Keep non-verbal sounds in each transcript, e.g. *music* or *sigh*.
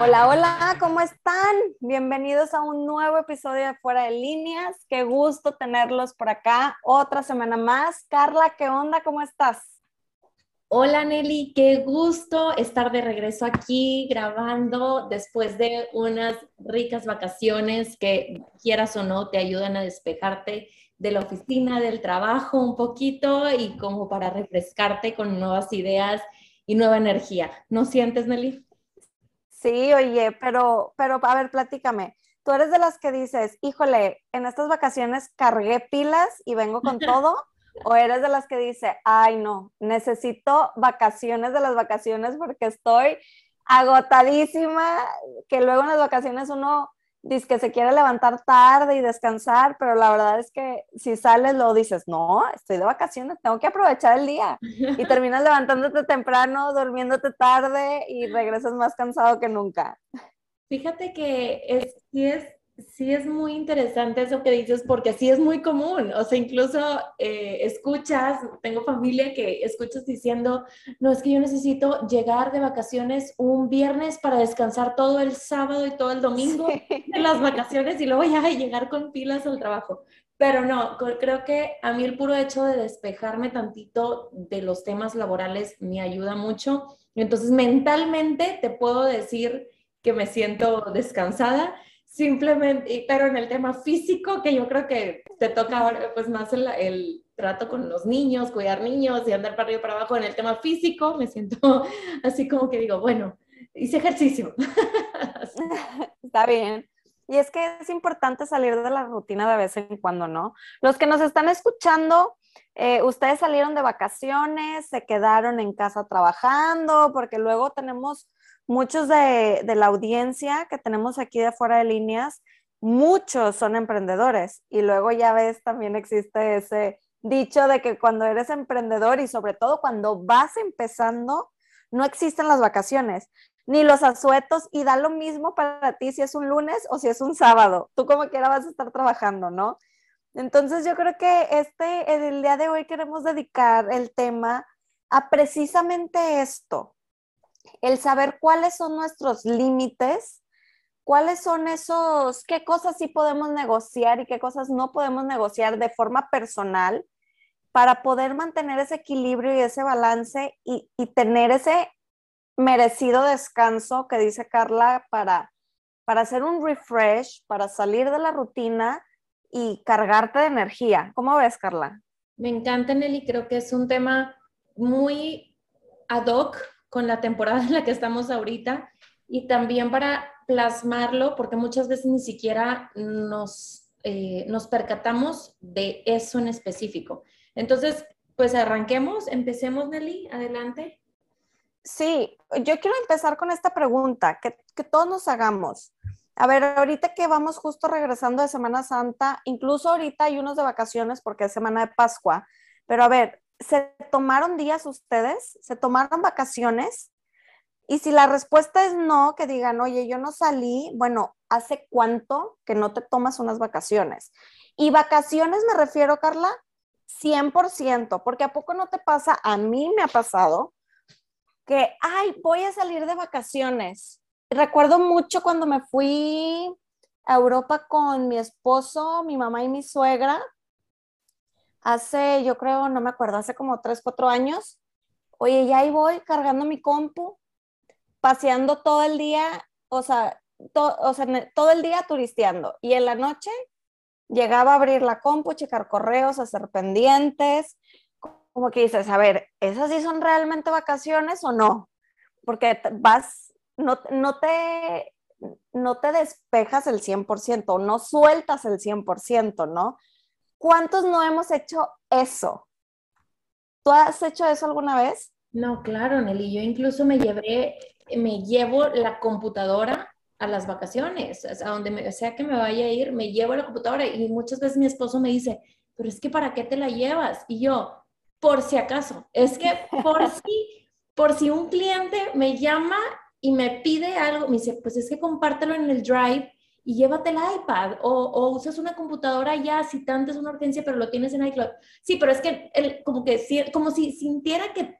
Hola, hola, ¿cómo están? Bienvenidos a un nuevo episodio de Fuera de Líneas. Qué gusto tenerlos por acá. Otra semana más. Carla, ¿qué onda? ¿Cómo estás? Hola Nelly, qué gusto estar de regreso aquí grabando después de unas ricas vacaciones que quieras o no te ayudan a despejarte de la oficina, del trabajo un poquito y como para refrescarte con nuevas ideas y nueva energía. ¿No sientes, Nelly? Sí, oye, pero, pero a ver, platícame. ¿Tú eres de las que dices, híjole, en estas vacaciones cargué pilas y vengo con *laughs* todo? ¿O eres de las que dice, ay, no, necesito vacaciones de las vacaciones porque estoy agotadísima, que luego en las vacaciones uno dice que se quiere levantar tarde y descansar, pero la verdad es que si sales lo dices, no, estoy de vacaciones, tengo que aprovechar el día. Y *laughs* terminas levantándote temprano, durmiéndote tarde y regresas más cansado que nunca. Fíjate que es, sí es sí es muy interesante eso que dices porque sí es muy común. O sea, incluso eh, escuchas, tengo familia que escuchas diciendo, no, es que yo necesito llegar de vacaciones un viernes para descansar todo el sábado y todo el domingo en las vacaciones y luego ya llegar con pilas al trabajo. Pero no, creo que a mí el puro hecho de despejarme tantito de los temas laborales me ayuda mucho. Entonces, mentalmente te puedo decir que me siento descansada simplemente, pero en el tema físico, que yo creo que te toca ahora pues más el, el, trato con los niños, cuidar niños y andar para arriba y para abajo, en el tema físico me siento *laughs* así como que digo, bueno, hice ejercicio. *laughs* Está bien. Y es que es importante salir de la rutina de vez en cuando, ¿no? Los que nos están escuchando, eh, ustedes salieron de vacaciones, se quedaron en casa trabajando, porque luego tenemos muchos de, la audiencia que tenemos aquí de fuera de líneas, muchos son emprendedores y luego ya ves, también existe ese dicho de que cuando eres emprendedor y sobre todo cuando vas empezando, no existen las vacaciones ni los asuetos y da lo mismo para ti si es un lunes o si es un sábado. Tú como quiera vas a estar trabajando, ¿no? Entonces yo creo que este, el día de hoy queremos dedicar el tema a precisamente esto, el saber cuáles son nuestros límites, cuáles son esos, qué cosas sí podemos negociar y qué cosas no podemos negociar de forma personal para poder mantener ese equilibrio y ese balance y, tener ese merecido descanso que dice Carla para, para hacer un refresh, para salir de la rutina y cargarte de energía. ¿Cómo ves, Carla? Me encanta, Nelly. Creo que es un tema muy ad hoc con la temporada *laughs* en la que estamos ahorita y también para plasmarlo, porque muchas veces ni siquiera nos, eh, nos percatamos de eso en específico. Entonces, pues arranquemos, empecemos, Nelly, adelante. Sí, yo quiero empezar con esta pregunta, que, que todos nos hagamos. A ver, ahorita que vamos justo regresando de Semana Santa, incluso ahorita hay unos de vacaciones porque es Semana de Pascua, pero a ver, ¿se tomaron días ustedes? ¿Se tomaron vacaciones? Y si la respuesta es no, que digan, oye, yo no salí, bueno, ¿hace cuánto que no te tomas unas vacaciones? Y vacaciones me refiero, Carla, 100%, porque a poco no te pasa, a mí me ha pasado, que, ay, voy a salir de vacaciones. Recuerdo mucho cuando me fui a Europa con mi esposo, mi mamá y mi suegra, hace, yo creo, no me acuerdo, hace como tres, cuatro años. Oye, ya ahí voy cargando mi compu, paseando todo el día, o sea, o sea, todo el día turisteando. Y en la noche llegaba a abrir la compu, checar correos, hacer pendientes. Como que dices, a ver, ¿esas sí son realmente vacaciones o no? Porque vas, no, no te no te despejas el 100%, no sueltas el 100%, ¿no? ¿Cuántos no hemos hecho eso? ¿Tú has hecho eso alguna vez? No, claro, Nelly. Yo incluso me llevé, me llevo la computadora a las vacaciones, a donde sea que me vaya a ir, me llevo la computadora y muchas veces mi esposo me dice, pero es que ¿para qué te la llevas? Y yo, por si acaso, es que por *laughs* si, por si un cliente me llama y me pide algo, me dice, pues es que compártelo en el drive y llévate el iPad o, usas una computadora ya si tanto es una urgencia, pero lo tienes en iCloud. Sí, pero es que como que como si sintiera que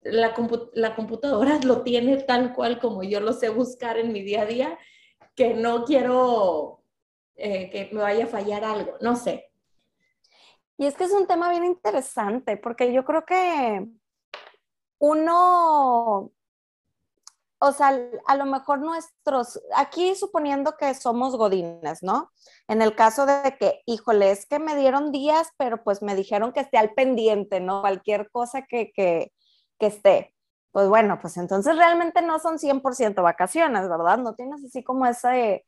la, la computadora lo tiene tal cual como yo lo sé buscar en mi día a día, que no quiero eh, que me vaya a fallar algo, no sé. Y es que es un tema bien interesante, porque yo creo que uno o sea, a lo mejor nuestros, aquí suponiendo que somos godines, ¿no? En el caso de que, híjole, es que me dieron días, pero pues me dijeron que esté al pendiente, ¿no? Cualquier cosa que, que, que esté. Pues bueno, pues entonces realmente no son 100% vacaciones, ¿verdad? No tienes así como ese,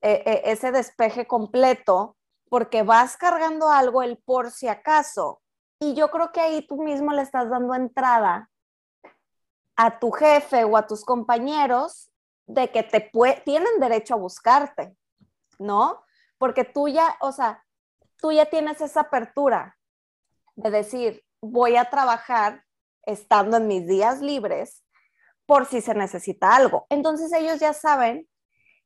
e, e, ese despeje completo, porque vas cargando algo el por si acaso. Y yo creo que ahí tú mismo le estás dando entrada a tu jefe o a tus compañeros de que te tienen derecho a buscarte, ¿no? Porque tú ya, o sea, tú ya tienes esa apertura de decir, voy a trabajar estando en mis días libres por si se necesita algo. Entonces ellos ya saben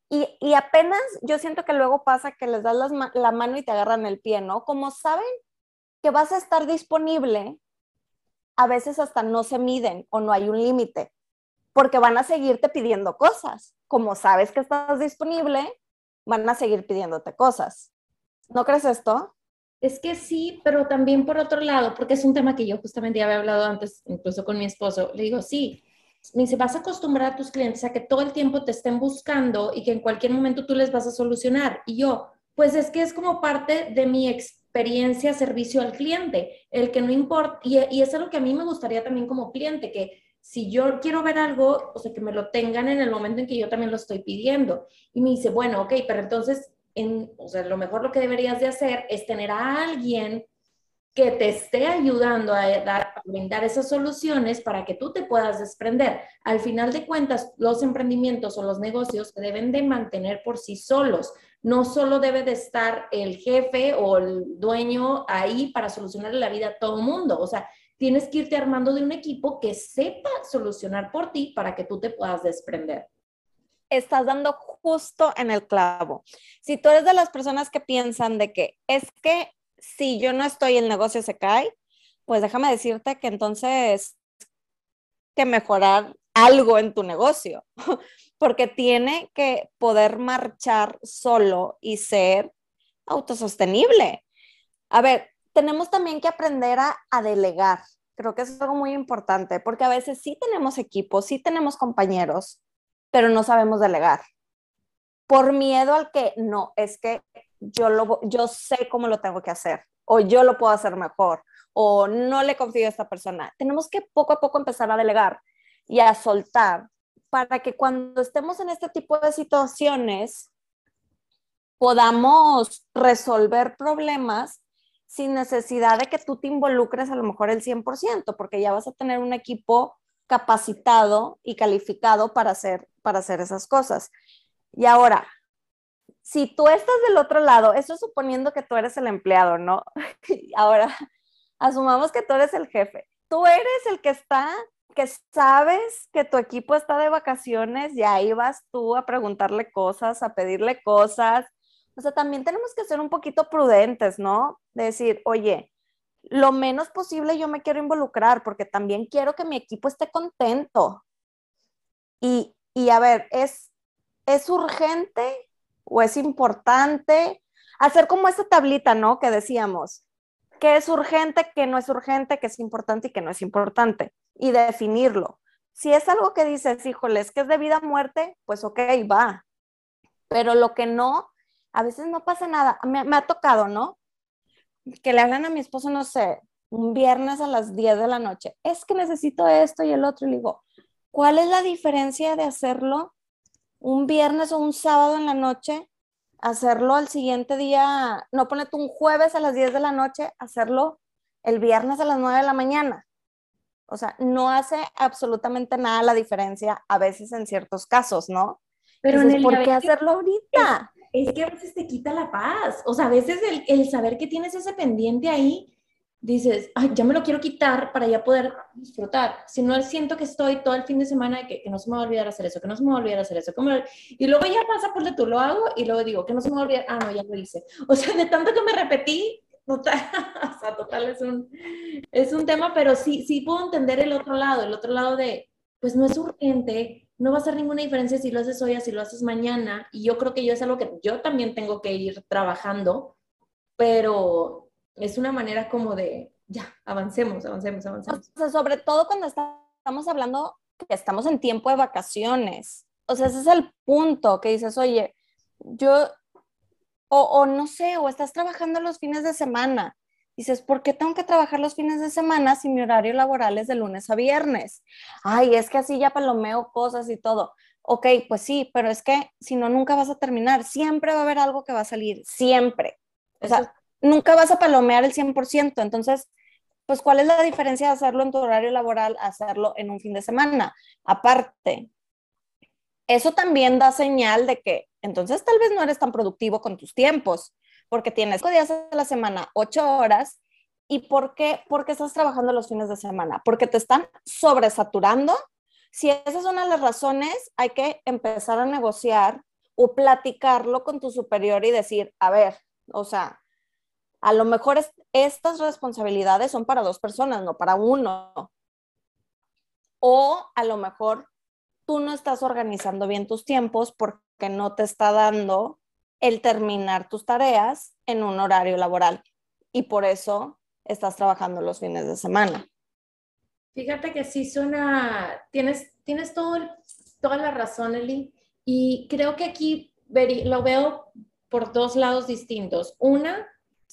y, y apenas yo siento que luego pasa que les das la mano y te agarran el pie, ¿no? Como saben que vas a estar disponible, a veces hasta no se miden o no hay un límite, porque van a seguirte pidiendo cosas. Como sabes que estás disponible, van a seguir pidiéndote cosas. ¿No crees esto? Es que sí, pero también por otro lado, porque es un tema que yo justamente ya había hablado antes, incluso con mi esposo, le digo, sí, me dice, vas a acostumbrar a tus clientes a que todo el tiempo te estén buscando y que en cualquier momento tú les vas a solucionar. Y yo, pues es que es como parte de mi experiencia servicio al cliente, el que no importa, y, y es algo que a mí me gustaría también como cliente, que si yo quiero ver algo, o sea, que me lo tengan en el momento en que yo también lo estoy pidiendo. Y me dice, bueno, ok, pero entonces, en, o sea, lo mejor lo que deberías de hacer es tener a alguien que te esté ayudando a, dar, a brindar esas soluciones para que tú te puedas desprender. Al final de cuentas, los emprendimientos o los negocios se deben de mantener por sí solos. No solo debe de estar el jefe o el dueño ahí para solucionar la vida a todo mundo. O sea, tienes que irte armando de un equipo que sepa solucionar por ti para que tú te puedas desprender. Estás dando justo en el clavo. Si tú eres de las personas que piensan de que es que si yo no estoy, el negocio se cae, pues déjame decirte que entonces que mejorar algo en tu negocio, *laughs* porque tiene que poder marchar solo y ser autosostenible. A ver, tenemos también que aprender a, a, delegar. Creo que es algo muy importante, porque a veces sí tenemos equipos, sí tenemos compañeros, pero no sabemos delegar. Por miedo al que no, es que yo, lo, yo sé cómo lo tengo que hacer, o yo lo puedo hacer mejor, o no le confío a esta persona. Tenemos que poco a poco empezar a delegar y a soltar para que cuando estemos en este tipo de situaciones podamos resolver problemas sin necesidad de que tú te involucres a lo mejor el 100%, porque ya vas a tener un equipo capacitado y calificado para hacer, para hacer esas cosas. Y ahora, si tú estás del otro lado, eso suponiendo que tú eres el empleado, ¿no? *laughs* Ahora, asumamos que tú eres el jefe. Tú eres el que está, que sabes que tu equipo está de vacaciones y ahí vas tú a preguntarle cosas, a pedirle cosas. O sea, también tenemos que ser un poquito prudentes, ¿no? De decir, oye, lo menos posible yo me quiero involucrar porque también quiero que mi equipo esté contento. Y, y a ver, es, es urgente o es importante hacer como esta tablita, ¿no? Que decíamos, qué es urgente, qué no es urgente, qué es importante y qué no es importante, y definirlo. Si es algo que dices, híjole, es que es de vida a muerte, pues ok, va. Pero lo que no, a veces no pasa nada. Me, me ha tocado, ¿no? Que le hablan a mi esposo, no sé, un viernes a las 10 de la noche. Es que necesito esto y el otro. Y le digo, ¿cuál es la diferencia de hacerlo un viernes o un sábado en la noche, hacerlo al siguiente día, no ponerte un jueves a las 10 de la noche, hacerlo el viernes a las 9 de la mañana. O sea, no hace absolutamente nada la diferencia a veces en ciertos casos, ¿no? Pero ¿por qué hacerlo ahorita? Es, que a veces te quita la paz. O sea, a veces el, el saber que tienes ese pendiente ahí dices, ay, ya me lo quiero quitar para ya poder disfrutar. Si no, siento que estoy todo el fin de semana que, que no se me va a olvidar hacer eso, que no se me va a olvidar hacer eso. Y luego ya pasa por de tú lo hago y luego digo, que no se me va a olvidar, ah, no, ya lo hice. O sea, de tanto que me repetí, total, *laughs* o sea, total es un, es un tema, pero sí, sí puedo entender el otro lado, el otro lado de, pues no es urgente, no va a hacer ninguna diferencia si lo haces hoy o si lo haces mañana, y yo creo que yo es algo que yo también tengo que ir trabajando, pero es una manera como de, ya, avancemos, avancemos, avancemos. O sea, sobre todo cuando estamos hablando que estamos en tiempo de vacaciones. O sea, ese es el punto que dices, oye, yo, o, o no sé, o estás trabajando los fines de semana. Dices, ¿por qué tengo que trabajar los fines de semana si mi horario laboral es de lunes a viernes? Ay, es que así ya palomeo cosas y todo. Ok, pues sí, pero es que si no, nunca vas a terminar. Siempre va a haber algo que va a salir, siempre. O sea, nunca vas a palomear el 100%. Entonces, pues, ¿cuál es la diferencia de hacerlo en tu horario laboral a hacerlo en un fin de semana? Aparte, eso también da señal de que entonces tal vez no eres tan productivo con tus tiempos, porque tienes cinco días a la semana, ocho horas. ¿Y por qué? Porque estás trabajando los fines de semana, porque te están sobresaturando. Si esa es una de las razones, hay que empezar a negociar o platicarlo con tu superior y decir, a ver, o sea, a lo mejor estas responsabilidades son para dos personas, no para uno. O a lo mejor tú no estás organizando bien tus tiempos porque no te está dando el terminar tus tareas en un horario laboral y por eso estás trabajando los fines de semana. Fíjate que sí suena, tienes, tienes todo toda la razón, Eli, y creo que aquí lo veo por dos lados distintos. Una,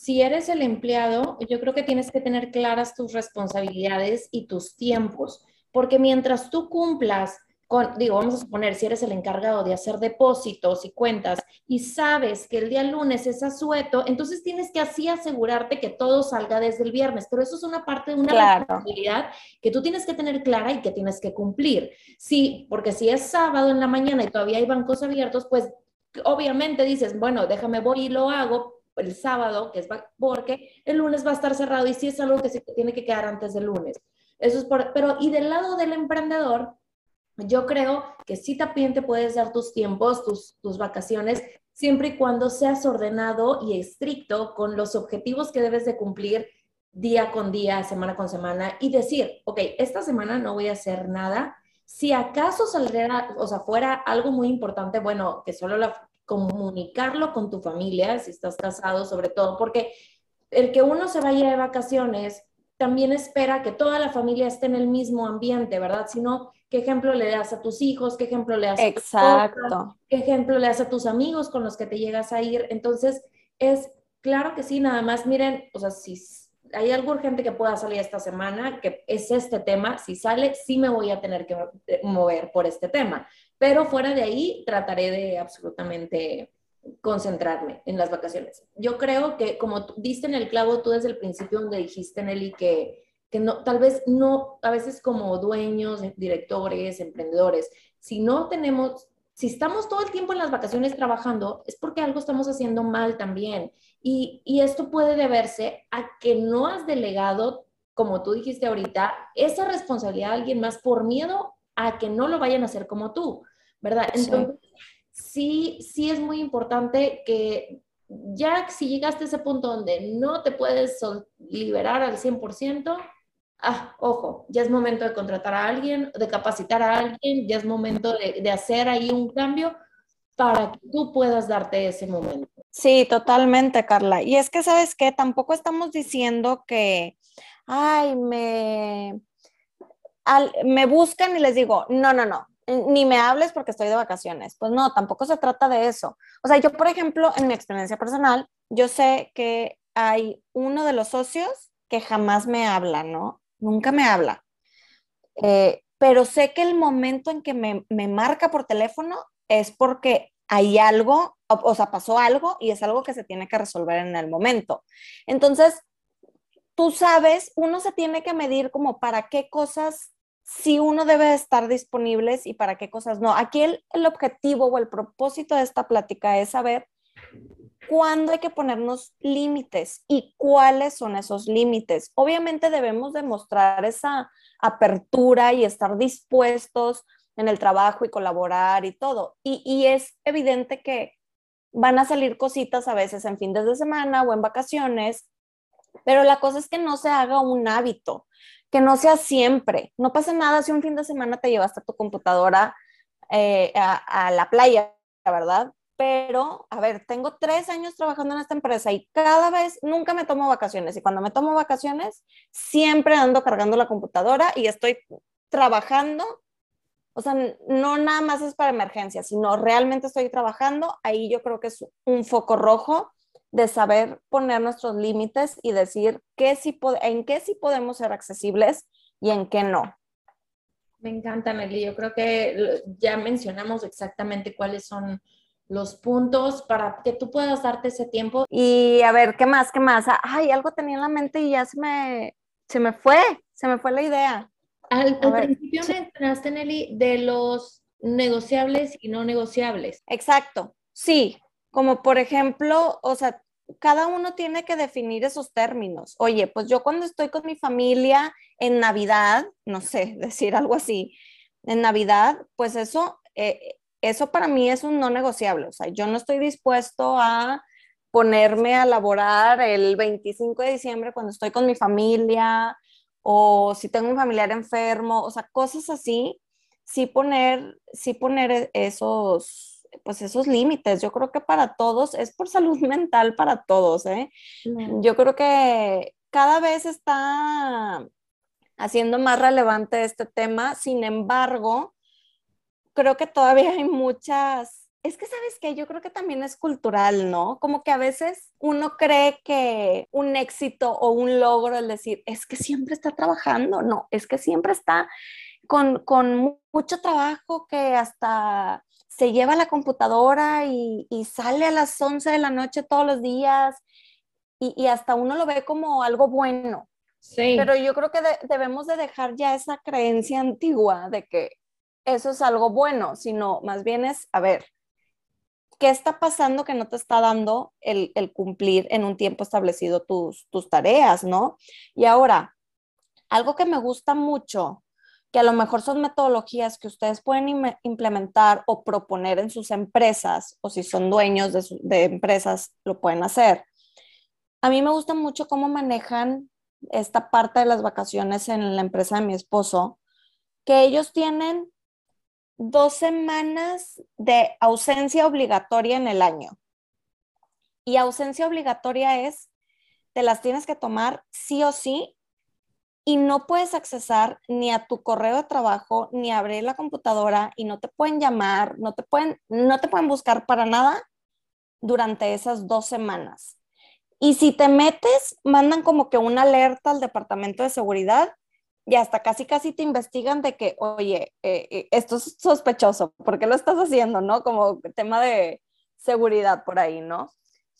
si eres el empleado, yo creo que tienes que tener claras tus responsabilidades y tus tiempos, porque mientras tú cumplas con, digo, vamos a suponer, si eres el encargado de hacer depósitos y cuentas y sabes que el día lunes es asueto, entonces tienes que así asegurarte que todo salga desde el viernes, pero eso es una parte de una responsabilidad que tú tienes que tener clara y que tienes que cumplir. Sí, porque si es sábado en la mañana y todavía hay bancos abiertos, pues obviamente dices, bueno, déjame voy y lo hago, el sábado, que es porque el lunes va a estar cerrado y si es algo que se tiene que quedar antes del lunes. Eso es por, pero y del lado del emprendedor, yo creo que sí también te puedes dar tus tiempos, tus, tus vacaciones, siempre y cuando seas ordenado y estricto con los objetivos que debes de cumplir día con día, semana con semana y decir, ok, esta semana no voy a hacer nada. Si acaso saldría, o sea, fuera algo muy importante, bueno, que solo la, comunicarlo con tu familia, si estás casado sobre todo, porque el que uno se vaya de vacaciones también espera que toda la familia esté en el mismo ambiente, ¿verdad? Sino, ¿qué ejemplo le das a tus hijos? ¿Qué ejemplo le das a Exacto. ¿Qué ejemplo le das a tus amigos con los que te llegas a ir? Entonces, es claro que sí, nada más miren, o sea, si hay algo urgente que pueda salir esta semana, que es este tema, si sale, sí me voy a tener que mover por este tema. Pero fuera de ahí, trataré de absolutamente concentrarme en las vacaciones. Yo creo que como diste en el clavo tú desde el principio donde dijiste, Nelly, que, que no, tal vez no, a veces como dueños, directores, emprendedores, si no tenemos, si estamos todo el tiempo en las vacaciones trabajando, es porque algo estamos haciendo mal también. Y, y esto puede deberse a que no has delegado, como tú dijiste ahorita, esa responsabilidad a alguien más por miedo a que no lo vayan a hacer como tú, ¿verdad? Entonces, sí, sí, es muy importante que ya si llegaste a ese punto donde no te puedes liberar al 100%, ah, ojo, ya es momento de contratar a alguien, de capacitar a alguien, ya es momento de, de hacer ahí un cambio para que tú puedas darte ese momento. Sí, totalmente, Carla. Y es que, ¿sabes qué? Tampoco estamos diciendo que, ay, me me buscan y les digo, no, no, no, ni me hables porque estoy de vacaciones. Pues no, tampoco se trata de eso. O sea, yo, por ejemplo, en mi experiencia personal, yo sé que hay uno de los socios que jamás me habla, ¿no? Nunca me habla. Eh, pero sé que el momento en que me, me, marca por teléfono es porque hay algo, o, o sea, pasó algo y es algo que se tiene que resolver en el momento. Entonces, tú sabes, uno se tiene que medir como para qué cosas si uno debe estar disponibles y para qué cosas no. Aquí el, el, objetivo o el propósito de esta plática es saber cuándo hay que ponernos límites y cuáles son esos límites. Obviamente debemos demostrar esa apertura y estar dispuestos en el trabajo y colaborar y todo. Y, y es evidente que van a salir cositas a veces en fin de semana o en vacaciones Pero la cosa es que no se haga un hábito, que no sea siempre. No pasa nada si un fin de semana te llevaste tu computadora eh, a, a la playa, ¿verdad? pero, a ver, tengo tres años trabajando en esta empresa y cada vez nunca me tomo vacaciones. Y cuando me tomo vacaciones, siempre ando cargando la computadora y estoy trabajando. O sea, no nada más es para emergencias, sino realmente estoy trabajando. Ahí yo creo que es un foco rojo de saber poner nuestros límites y decir qué sí en qué sí podemos ser accesibles y en qué no. Me encanta, Nelly. Yo creo que ya mencionamos exactamente cuáles son los puntos para que tú puedas darte ese tiempo. Y a ver, ¿qué más? ¿Qué más? Ay, algo tenía en la mente y ya se me, se me fue, se me fue la idea. Al, principio me mencionaste, Nelly, de los negociables y no negociables. Exacto, sí, como por ejemplo, o sea, cada uno tiene que definir esos términos. Oye, pues yo cuando estoy con mi familia en Navidad, no sé, *laughs* decir algo así, en Navidad, pues eso, eh, eso para mí es un no negociable. O sea, yo no estoy dispuesto a ponerme a laborar el 25 de diciembre cuando estoy con mi familia o si tengo un familiar enfermo, o sea, cosas así, sí poner, sí poner esos, pues esos límites. Yo creo que para todos, es por salud *laughs* mental para todos, ¿eh? Yo creo que cada vez está haciendo más relevante este tema, sin embargo, creo que todavía hay muchas, es que sabes que yo creo que también es cultural, ¿no? Como que a veces uno cree que un éxito o un logro, es decir, es que siempre está trabajando, no, es que siempre está con, con mucho trabajo que hasta se lleva la computadora y, y, sale a las 11 de la noche todos los días y, y hasta uno lo ve como algo bueno. Sí. Pero yo creo que debemos de dejar ya esa creencia antigua de que eso es algo bueno, sino más bien es, a ver, ¿qué está pasando que no te está dando el, cumplir en un tiempo establecido tus, tareas, ¿no? Y ahora, algo que me gusta mucho, que a lo mejor son metodologías que ustedes pueden implementar o proponer en sus empresas, o si son dueños de empresas, lo pueden hacer. A mí me gusta mucho cómo manejan esta parte de las vacaciones en la empresa de mi esposo, que ellos tienen dos semanas de ausencia obligatoria en el año. Y ausencia obligatoria es, te las tienes que tomar sí o sí y no puedes accesar ni a tu correo de trabajo ni abrir la computadora y no te pueden llamar, no te pueden, no te pueden buscar para nada durante esas dos semanas. Y si te metes, mandan como que una alerta al departamento de seguridad y hasta casi casi te investigan de que, oye, eh, eh, esto es sospechoso, ¿por qué lo estás haciendo? ¿No? Como tema de seguridad por ahí, ¿no?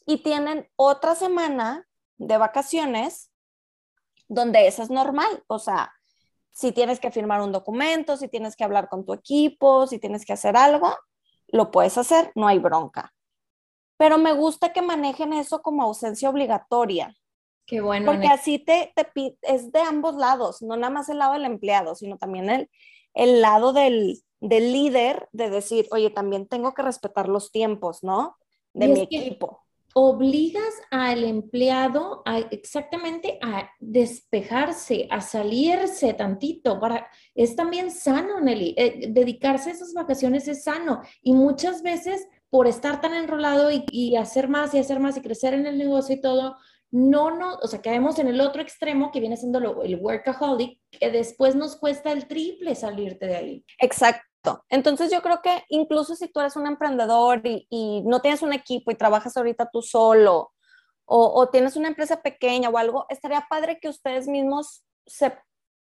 Y tienen otra semana de vacaciones donde eso es normal, o sea, si tienes que firmar un documento, si tienes que hablar con tu equipo, si tienes que hacer algo, lo puedes hacer, no hay bronca. Pero me gusta que manejen eso como ausencia obligatoria, Qué bueno. Porque así te, te, es de ambos lados, no nada más el lado del empleado, sino también el, el lado del, del líder de decir, oye, también tengo que respetar los tiempos, ¿no? De mi equipo. Obligas al empleado a exactamente a despejarse, a salirse tantito. Para, es también sano, Nelly. Eh, dedicarse a esas vacaciones es sano. Y muchas veces por estar tan enrolado y, y hacer más y hacer más y crecer en el negocio y todo, no, no, o sea, caemos en el otro extremo que viene siendo el workaholic, que después nos cuesta el triple salirte de ahí. Exacto. Entonces yo creo que incluso si tú eres un emprendedor y, no tienes un equipo y trabajas ahorita tú solo o, o, tienes una empresa pequeña o algo, estaría padre que ustedes mismos se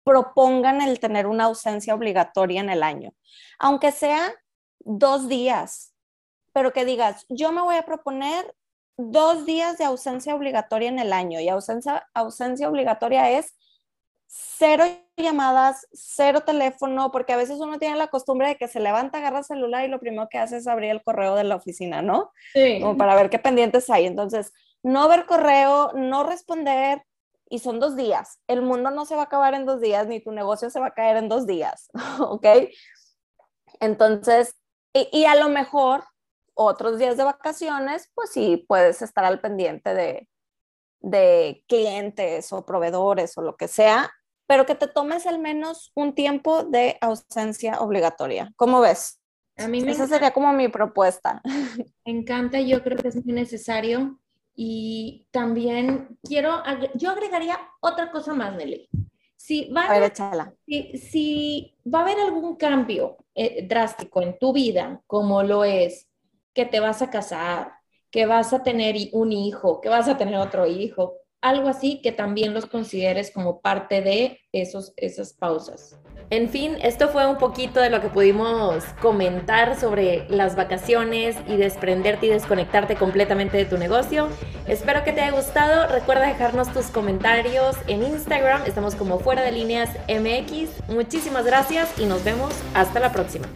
propongan el tener una ausencia obligatoria en el año, aunque sea dos días, pero que digas, yo me voy a proponer dos días de ausencia obligatoria en el año y ausencia, ausencia obligatoria es cero llamadas, cero teléfono, porque a veces uno tiene la costumbre de que se levanta, agarra el celular y lo primero que hace es abrir el correo de la oficina, ¿no? Sí. Como para ver qué pendientes hay. Entonces, no ver correo, no responder, y son dos días. El mundo no se va a acabar en dos días, ni tu negocio se va a caer en dos días, *laughs* ¿ok? Entonces, y, y a lo mejor otros días de vacaciones, pues sí, puedes estar al pendiente de, de clientes o proveedores o lo que sea, pero que te tomes al menos un tiempo de ausencia obligatoria. ¿Cómo ves? A mí me Esa sería como mi propuesta. *laughs* Me encanta, yo creo que es muy necesario. Y también quiero, yo agregaría otra cosa más, Nelly. Si va a, ver, si, va a haber algún cambio eh, drástico en tu vida, como lo es que te vas a casar, que vas a tener un hijo, que vas a tener otro hijo, algo así que también los consideres como parte de esos, esas pausas. En fin, esto fue un poquito de lo que pudimos comentar sobre las vacaciones y desprenderte y desconectarte completamente de tu negocio. Espero que te haya gustado. Recuerda dejarnos tus comentarios en Instagram. Estamos como fuera de líneas MX. Muchísimas gracias y nos vemos hasta la próxima.